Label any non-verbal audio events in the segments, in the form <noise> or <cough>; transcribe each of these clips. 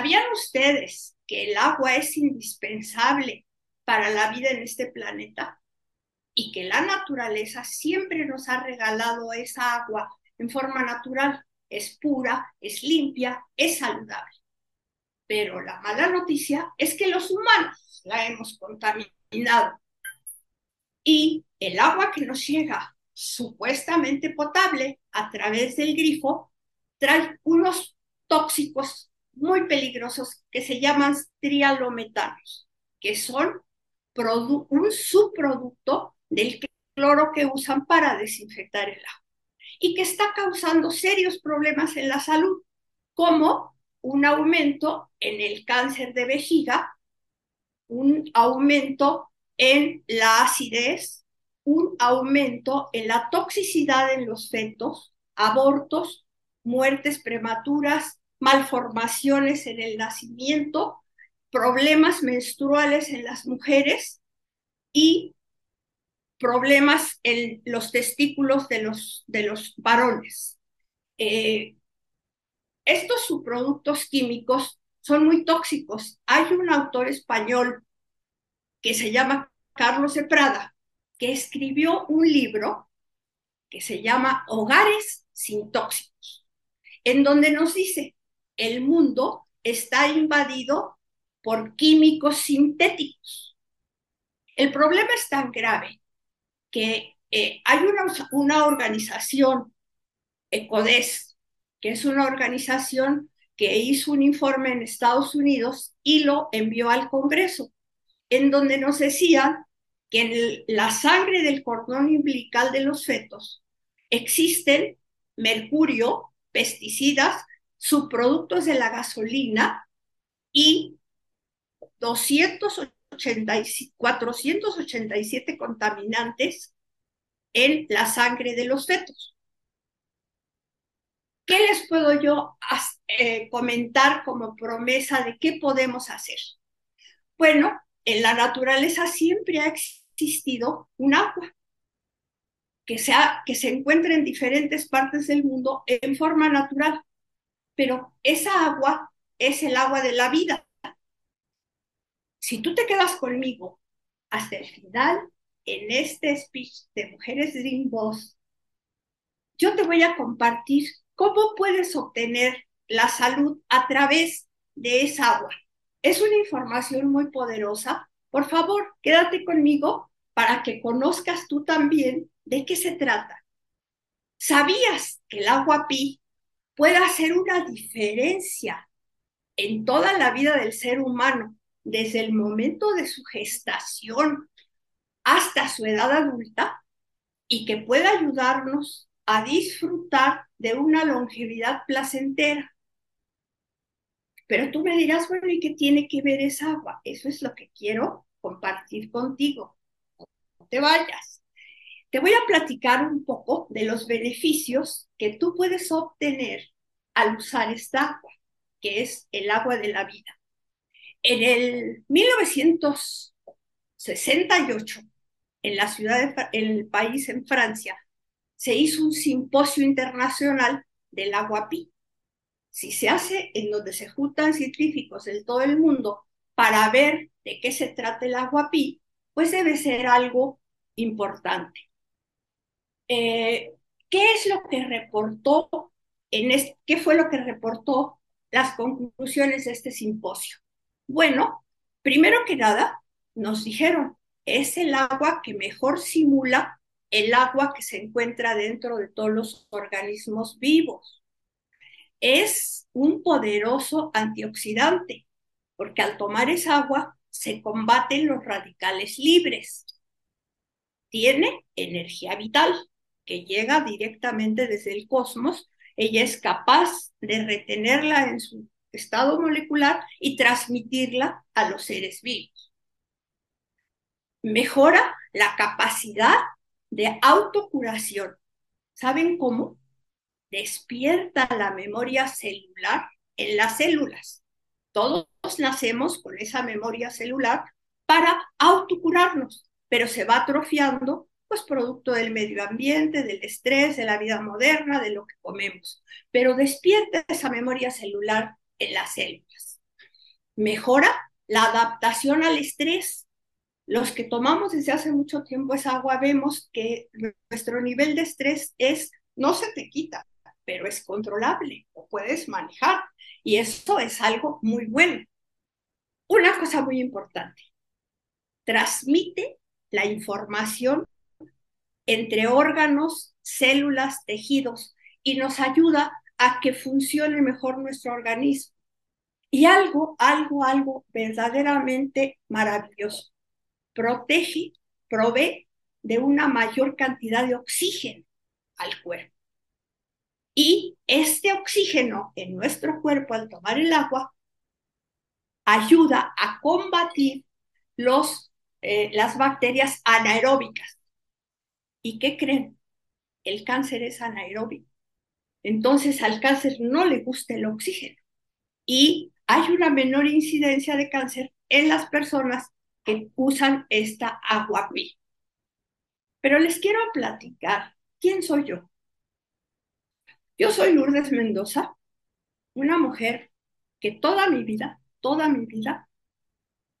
¿Sabían ustedes que el agua es indispensable para la vida en este planeta? Y que la naturaleza siempre nos ha regalado esa agua en forma natural. Es pura, es limpia, es saludable. Pero la mala noticia es que los humanos la hemos contaminado. Y el agua que nos llega supuestamente potable a través del grifo trae unos tóxicos muy peligrosos que se llaman trialometanos, que son un subproducto del cloro que usan para desinfectar el agua y que está causando serios problemas en la salud, como un aumento en el cáncer de vejiga, un aumento en la acidez, un aumento en la toxicidad en los fetos, abortos, muertes prematuras, malformaciones en el nacimiento, problemas menstruales en las mujeres y problemas en los testículos de los, de los varones. Eh, estos subproductos químicos son muy tóxicos. Hay un autor español que se llama Carlos de Prada, que escribió un libro que se llama Hogares sin tóxicos, en donde nos dice, el mundo está invadido por químicos sintéticos. El problema es tan grave que eh, hay una, una organización, ECODES, que es una organización que hizo un informe en Estados Unidos y lo envió al Congreso, en donde nos decían que en la sangre del cordón umbilical de los fetos existen mercurio, pesticidas, subproductos de la gasolina y 487 contaminantes en la sangre de los fetos. ¿Qué les puedo yo eh, comentar como promesa de qué podemos hacer? Bueno, en la naturaleza siempre ha existido un agua que, sea, que se encuentra en diferentes partes del mundo en forma natural, pero esa agua es el agua de la vida. Si tú te quedas conmigo hasta el final en este speech de Mujeres Dream Boss, yo te voy a compartir ¿Cómo puedes obtener la salud a través de esa agua? Es una información muy poderosa. Por favor, quédate conmigo para que conozcas tú también de qué se trata. ¿Sabías que el agua pi puede hacer una diferencia en toda la vida del ser humano, desde el momento de su gestación hasta su edad adulta, y que puede ayudarnos a disfrutar de una longevidad placentera. Pero tú me dirás, bueno, ¿y qué tiene que ver esa agua? Eso es lo que quiero compartir contigo. No te vayas. Te voy a platicar un poco de los beneficios que tú puedes obtener al usar esta agua, que es el agua de la vida. En el 1968, en la ciudad, de, en el país, en Francia, se hizo un simposio internacional del agua pi. Si se hace en donde se juntan científicos de todo el mundo para ver de qué se trata el agua pi, pues debe ser algo importante. Eh, ¿Qué es lo que reportó qué fue lo que reportó las conclusiones de este simposio? Bueno, primero que nada, nos dijeron, es el agua que mejor simula el agua que se encuentra dentro de todos los organismos vivos. Es un poderoso antioxidante, porque al tomar esa agua se combaten los radicales libres. Tiene energía vital que llega directamente desde el cosmos. Ella es capaz de retenerla en su estado molecular y transmitirla a los seres vivos. Mejora la capacidad de autocuración. ¿Saben cómo? Despierta la memoria celular en las células. Todos nacemos con esa memoria celular para autocurarnos, pero se va atrofiando, pues producto del medio ambiente, del estrés, de la vida moderna, de lo que comemos. Pero despierta esa memoria celular en las células. mejora la adaptación al estrés. Los que tomamos desde hace mucho tiempo esa agua vemos que nuestro nivel de estrés es, no se te quita, pero es controlable o puedes manejar. Y eso es algo muy bueno. Una cosa muy importante, transmite la información entre órganos, células, tejidos y nos ayuda a que funcione mejor nuestro organismo. Y algo, algo, algo verdaderamente maravilloso. Protege, provee de una mayor cantidad de oxígeno al cuerpo. Y este oxígeno en nuestro cuerpo al tomar el agua ayuda a combatir los, eh, las bacterias anaeróbicas. ¿Y qué creen? El cáncer es anaeróbico. Entonces al cáncer no le gusta el oxígeno y hay una menor incidencia de cáncer en las personas que usan esta agua Pero les quiero platicar quién soy yo. Yo soy Lourdes Mendoza, una mujer que toda mi vida, toda mi vida,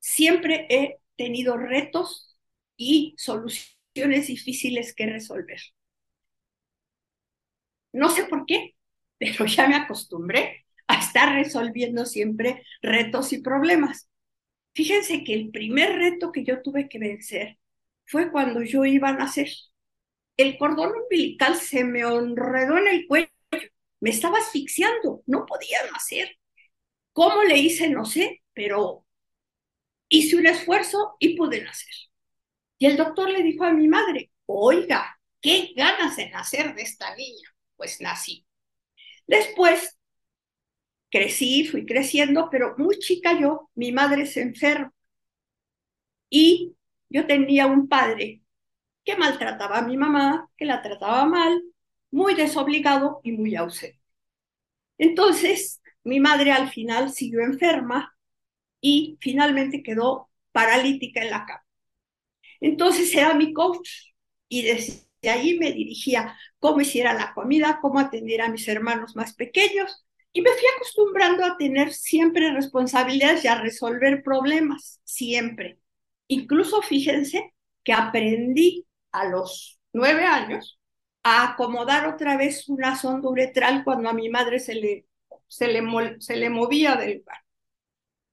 siempre he tenido retos y soluciones difíciles que resolver. No sé por qué, <laughs> pero ya me acostumbré a estar resolviendo siempre retos y problemas. Fíjense que el primer reto que yo tuve que vencer fue cuando yo iba a nacer. El cordón umbilical se me enredó en el cuello, me estaba asfixiando, no podía nacer. ¿Cómo le hice? No sé, pero hice un esfuerzo y pude nacer. Y el doctor le dijo a mi madre, oiga, qué ganas de nacer de esta niña. Pues nací. Después crecí, fui creciendo, pero muy chica yo, mi madre se enferma. Y yo tenía un padre que maltrataba a mi mamá, que la trataba mal, muy desobligado y muy ausente. Entonces, mi madre al final siguió enferma y finalmente quedó paralítica en la cama. Entonces era mi coach y desde ahí me dirigía cómo hiciera la comida, cómo atender a mis hermanos más pequeños y me fui acostumbrando a tener siempre responsabilidades y a resolver problemas, siempre. Incluso fíjense que aprendí a los nueve años a acomodar otra vez una sonda uretral cuando a mi madre se le, se le, se le movía del lugar.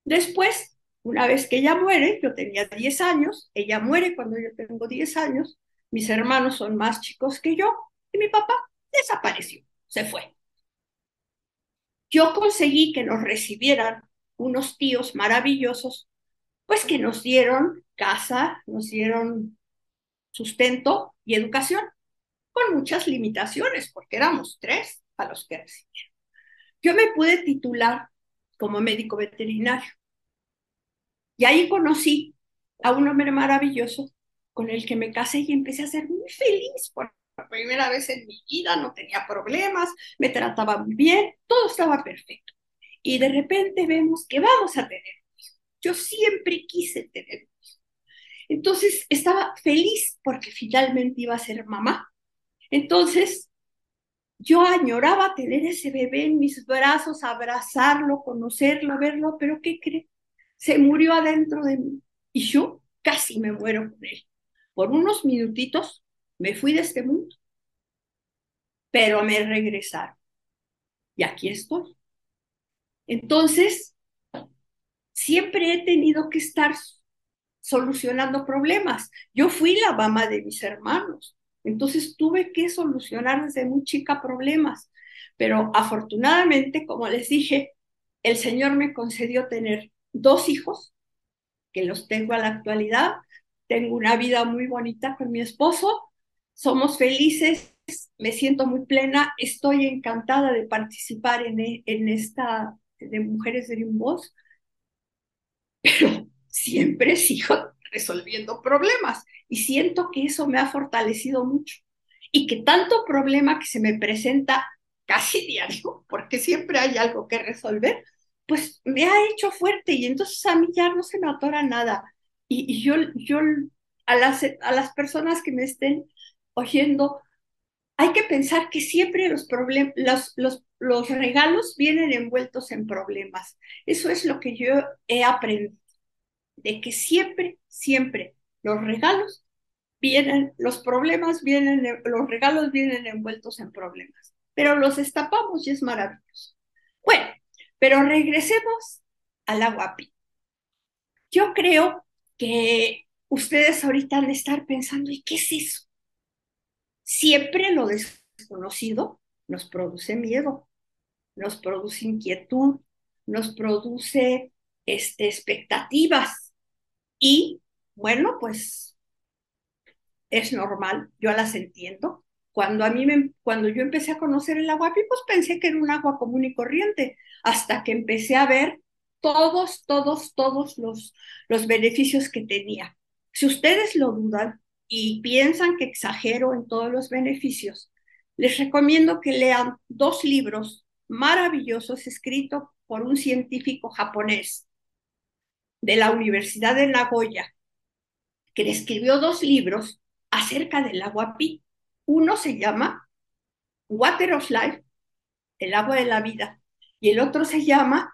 Después, una vez que ella muere, yo tenía 10 años, ella muere cuando yo tengo 10 años, mis hermanos son más chicos que yo y mi papá desapareció, se fue yo conseguí que nos recibieran unos tíos maravillosos, pues que nos dieron casa, nos dieron sustento y educación, con muchas limitaciones, porque éramos tres a los que recibieron. Yo me pude titular como médico veterinario. Y ahí conocí a un hombre maravilloso con el que me casé y empecé a ser muy feliz por primera vez en mi vida, no tenía problemas, me trataba bien, todo estaba perfecto. Y de repente vemos que vamos a tener Yo siempre quise tener Entonces estaba feliz porque finalmente iba a ser mamá. Entonces yo añoraba tener ese bebé en mis brazos, abrazarlo, conocerlo, verlo, pero ¿qué cree? Se murió adentro de mí y yo casi me muero con él. Por unos minutitos me fui de este mundo, pero me regresaron. Y aquí estoy. Entonces, siempre he tenido que estar solucionando problemas. Yo fui la mamá de mis hermanos, entonces tuve que solucionar desde muy chica problemas. Pero afortunadamente, como les dije, el Señor me concedió tener dos hijos, que los tengo a la actualidad. Tengo una vida muy bonita con mi esposo somos felices, me siento muy plena, estoy encantada de participar en, e, en esta de Mujeres de pero siempre sigo resolviendo problemas y siento que eso me ha fortalecido mucho y que tanto problema que se me presenta casi diario, porque siempre hay algo que resolver, pues me ha hecho fuerte y entonces a mí ya no se me atora nada. Y, yo, yo a, las, a las personas que me estén oyendo, hay que pensar que siempre los, los, los, los regalos vienen envueltos en problemas. Eso es lo que yo he aprendido, de que siempre, siempre los regalos vienen, los problemas vienen, los regalos vienen envueltos en problemas, pero los destapamos y es maravilloso. Bueno, pero regresemos al agua pi. Yo creo que ustedes ahorita han de estar pensando, ¿y qué es eso? Siempre lo desconocido nos produce miedo, nos produce inquietud, nos produce este, expectativas. Y bueno, pues es normal, yo las entiendo. Cuando a mí cuando yo empecé a conocer el agua pues pensé que era un agua común y corriente, hasta que empecé a ver todos, todos, todos los, los beneficios que tenía. Si ustedes lo dudan y piensan que exagero en todos los beneficios, les recomiendo que lean dos libros maravillosos escritos por un científico japonés de la Universidad de Nagoya, que escribió dos libros acerca del agua pi. Uno se llama Water of Life, el agua de la vida, y el otro se llama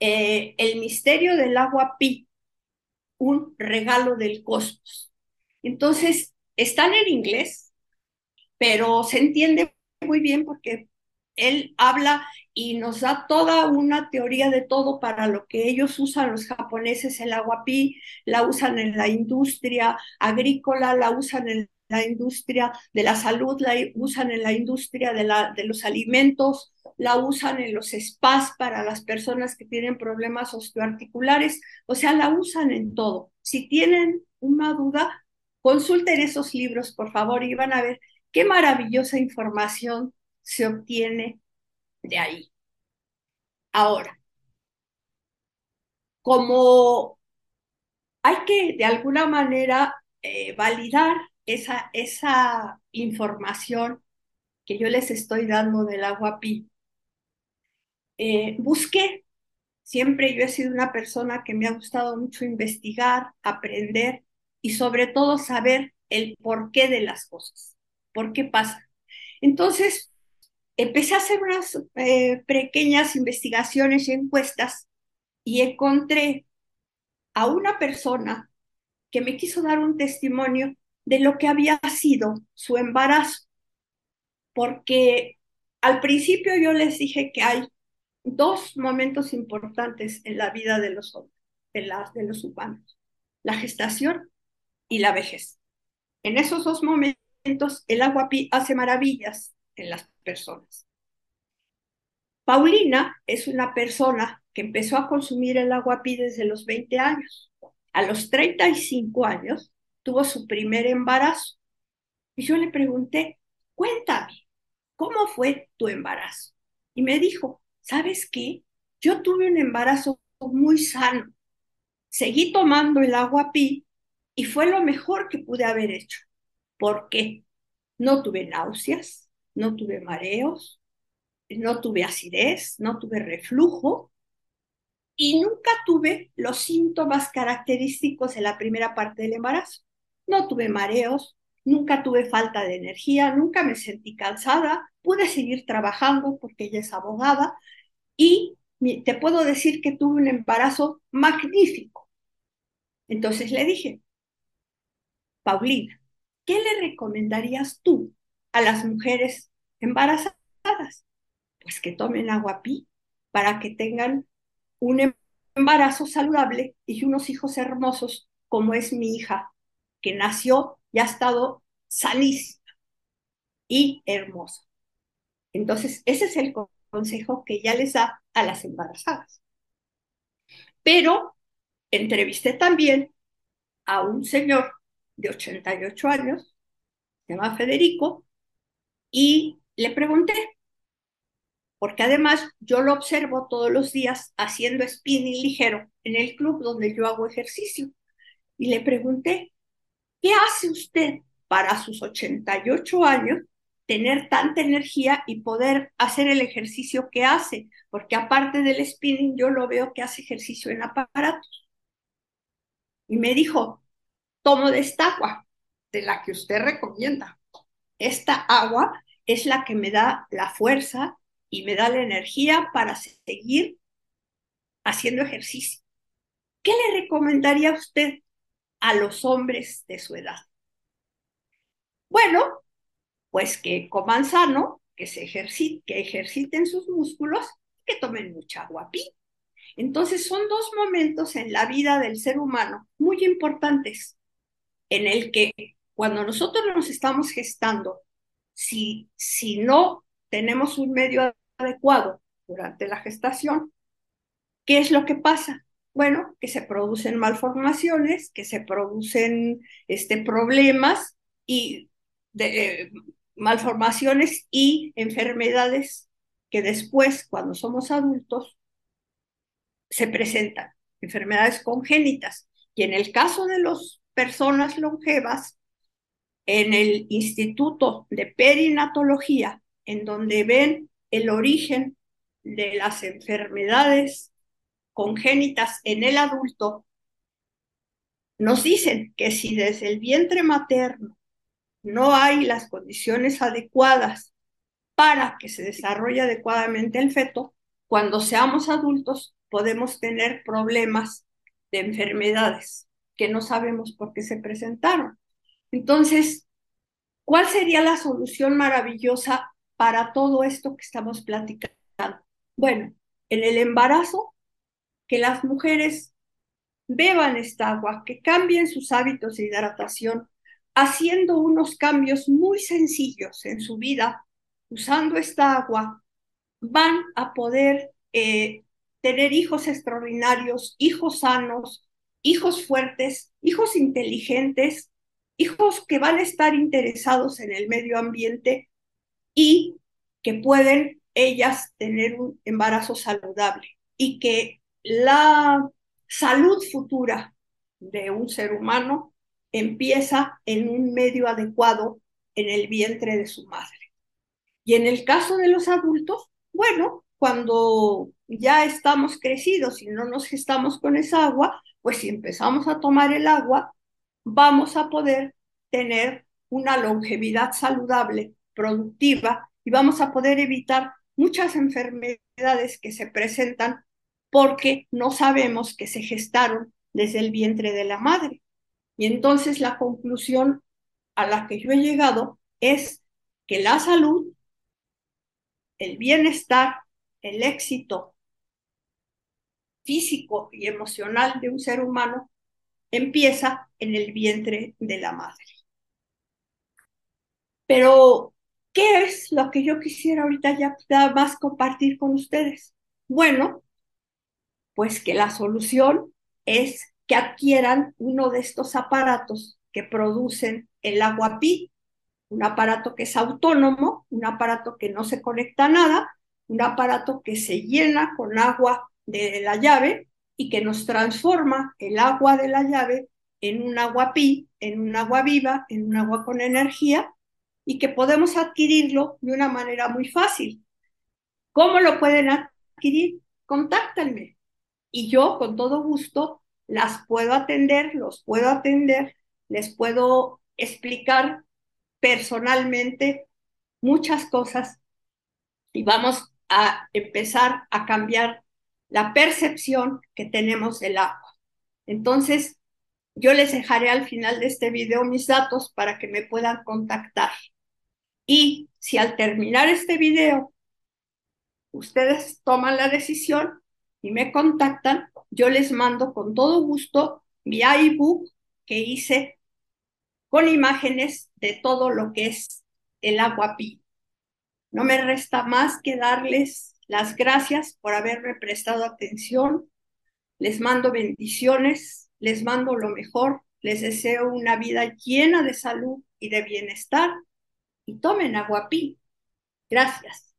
eh, El misterio del agua pi, un regalo del cosmos. Entonces, están en inglés, pero se entiende muy bien porque él habla y nos da toda una teoría de todo para lo que ellos usan los japoneses, el pi, la usan en la industria agrícola, la usan en la industria de la salud, la usan en la industria de, la, de los alimentos, la usan en los spas para las personas que tienen problemas osteoarticulares, o sea, la usan en todo. Si tienen una duda, consulten esos libros, por favor, y van a ver qué maravillosa información se obtiene de ahí. Ahora, como hay que de alguna manera eh, validar esa, esa información que yo les estoy dando del agua pi, eh, busqué, siempre yo he sido una persona que me ha gustado mucho investigar, aprender y sobre todo saber el porqué de las cosas, por qué pasa. Entonces, empecé a hacer unas eh, pequeñas investigaciones y encuestas y encontré a una persona que me quiso dar un testimonio de lo que había sido su embarazo, porque al principio yo les dije que hay dos momentos importantes en la vida de los hombres, de, de los humanos, la gestación y la vejez. En esos dos momentos el agua hace maravillas en las personas. Paulina es una persona que empezó a consumir el agua pi desde los 20 años. A los 35 años tuvo su primer embarazo. Y yo le pregunté, cuéntame, ¿cómo fue tu embarazo? Y me dijo, ¿sabes qué? Yo tuve un embarazo muy sano. Seguí tomando el agua pi y fue lo mejor que pude haber hecho. ¿Por qué? No tuve náuseas, no tuve mareos, no tuve acidez, no tuve reflujo y nunca tuve los síntomas característicos en la primera parte del embarazo. No tuve mareos, nunca tuve falta de energía, nunca me sentí cansada, pude seguir trabajando porque ella es abogada y te puedo decir que tuve un embarazo magnífico. Entonces le dije, Paulina, ¿qué le recomendarías tú a las mujeres embarazadas? Pues que tomen agua pi para que tengan un embarazo saludable y unos hijos hermosos como es mi hija, que nació y ha estado sanísima y hermosa. Entonces, ese es el consejo que ya les da a las embarazadas. Pero entrevisté también a un señor de 88 años, se llama Federico, y le pregunté, porque además yo lo observo todos los días haciendo spinning ligero en el club donde yo hago ejercicio. Y le pregunté, ¿qué hace usted para sus 88 años tener tanta energía y poder hacer el ejercicio que hace? Porque aparte del spinning, yo lo veo que hace ejercicio en aparatos. Y me dijo, tomo de esta agua, de la que usted recomienda. Esta agua es la que me da la fuerza y me da la energía para seguir haciendo ejercicio. ¿Qué le recomendaría a usted a los hombres de su edad? Bueno, pues que coman sano, que se ejerciten, que ejerciten sus músculos, que tomen mucha agua. Entonces son dos momentos en la vida del ser humano muy importantes, en el que cuando nosotros nos estamos gestando, si, si no tenemos un medio adecuado durante la gestación, ¿qué es lo que pasa? Bueno, que se producen malformaciones, que se producen este, problemas y eh, malformaciones y enfermedades que después, cuando somos adultos, se presentan, enfermedades congénitas. Y en el caso de las personas longevas, en el Instituto de Perinatología, en donde ven el origen de las enfermedades congénitas en el adulto, nos dicen que si desde el vientre materno no hay las condiciones adecuadas para que se desarrolle adecuadamente el feto, cuando seamos adultos podemos tener problemas de enfermedades que no sabemos por qué se presentaron. Entonces, ¿cuál sería la solución maravillosa para todo esto que estamos platicando? Bueno, en el embarazo, que las mujeres beban esta agua, que cambien sus hábitos de hidratación, haciendo unos cambios muy sencillos en su vida, usando esta agua, van a poder eh, tener hijos extraordinarios, hijos sanos, hijos fuertes, hijos inteligentes, hijos que van a estar interesados en el medio ambiente y que pueden ellas tener un embarazo saludable y que la salud futura de un ser humano empieza en un medio adecuado en el vientre de su madre. Y en el caso de los adultos, bueno, cuando ya estamos crecidos y no nos gestamos con esa agua, pues si empezamos a tomar el agua, vamos a poder tener una longevidad saludable, productiva, y vamos a poder evitar muchas enfermedades que se presentan porque no sabemos que se gestaron desde el vientre de la madre. Y entonces la conclusión a la que yo he llegado es que la salud, el bienestar, el éxito físico y emocional de un ser humano empieza en el vientre de la madre. Pero, ¿qué es lo que yo quisiera ahorita ya más compartir con ustedes? Bueno, pues que la solución es que adquieran uno de estos aparatos que producen el agua pi, un aparato que es autónomo, un aparato que no se conecta a nada, un aparato que se llena con agua de la llave y que nos transforma el agua de la llave en un agua pi, en un agua viva, en un agua con energía y que podemos adquirirlo de una manera muy fácil. ¿Cómo lo pueden adquirir? Contáctenme y yo con todo gusto las puedo atender, los puedo atender, les puedo explicar personalmente muchas cosas y vamos a empezar a cambiar la percepción que tenemos del agua. Entonces, yo les dejaré al final de este video mis datos para que me puedan contactar. Y si al terminar este video ustedes toman la decisión y me contactan, yo les mando con todo gusto mi iBook que hice con imágenes de todo lo que es el agua pi. No me resta más que darles las gracias por haberme prestado atención. Les mando bendiciones, les mando lo mejor, les deseo una vida llena de salud y de bienestar y tomen agua pi. Gracias.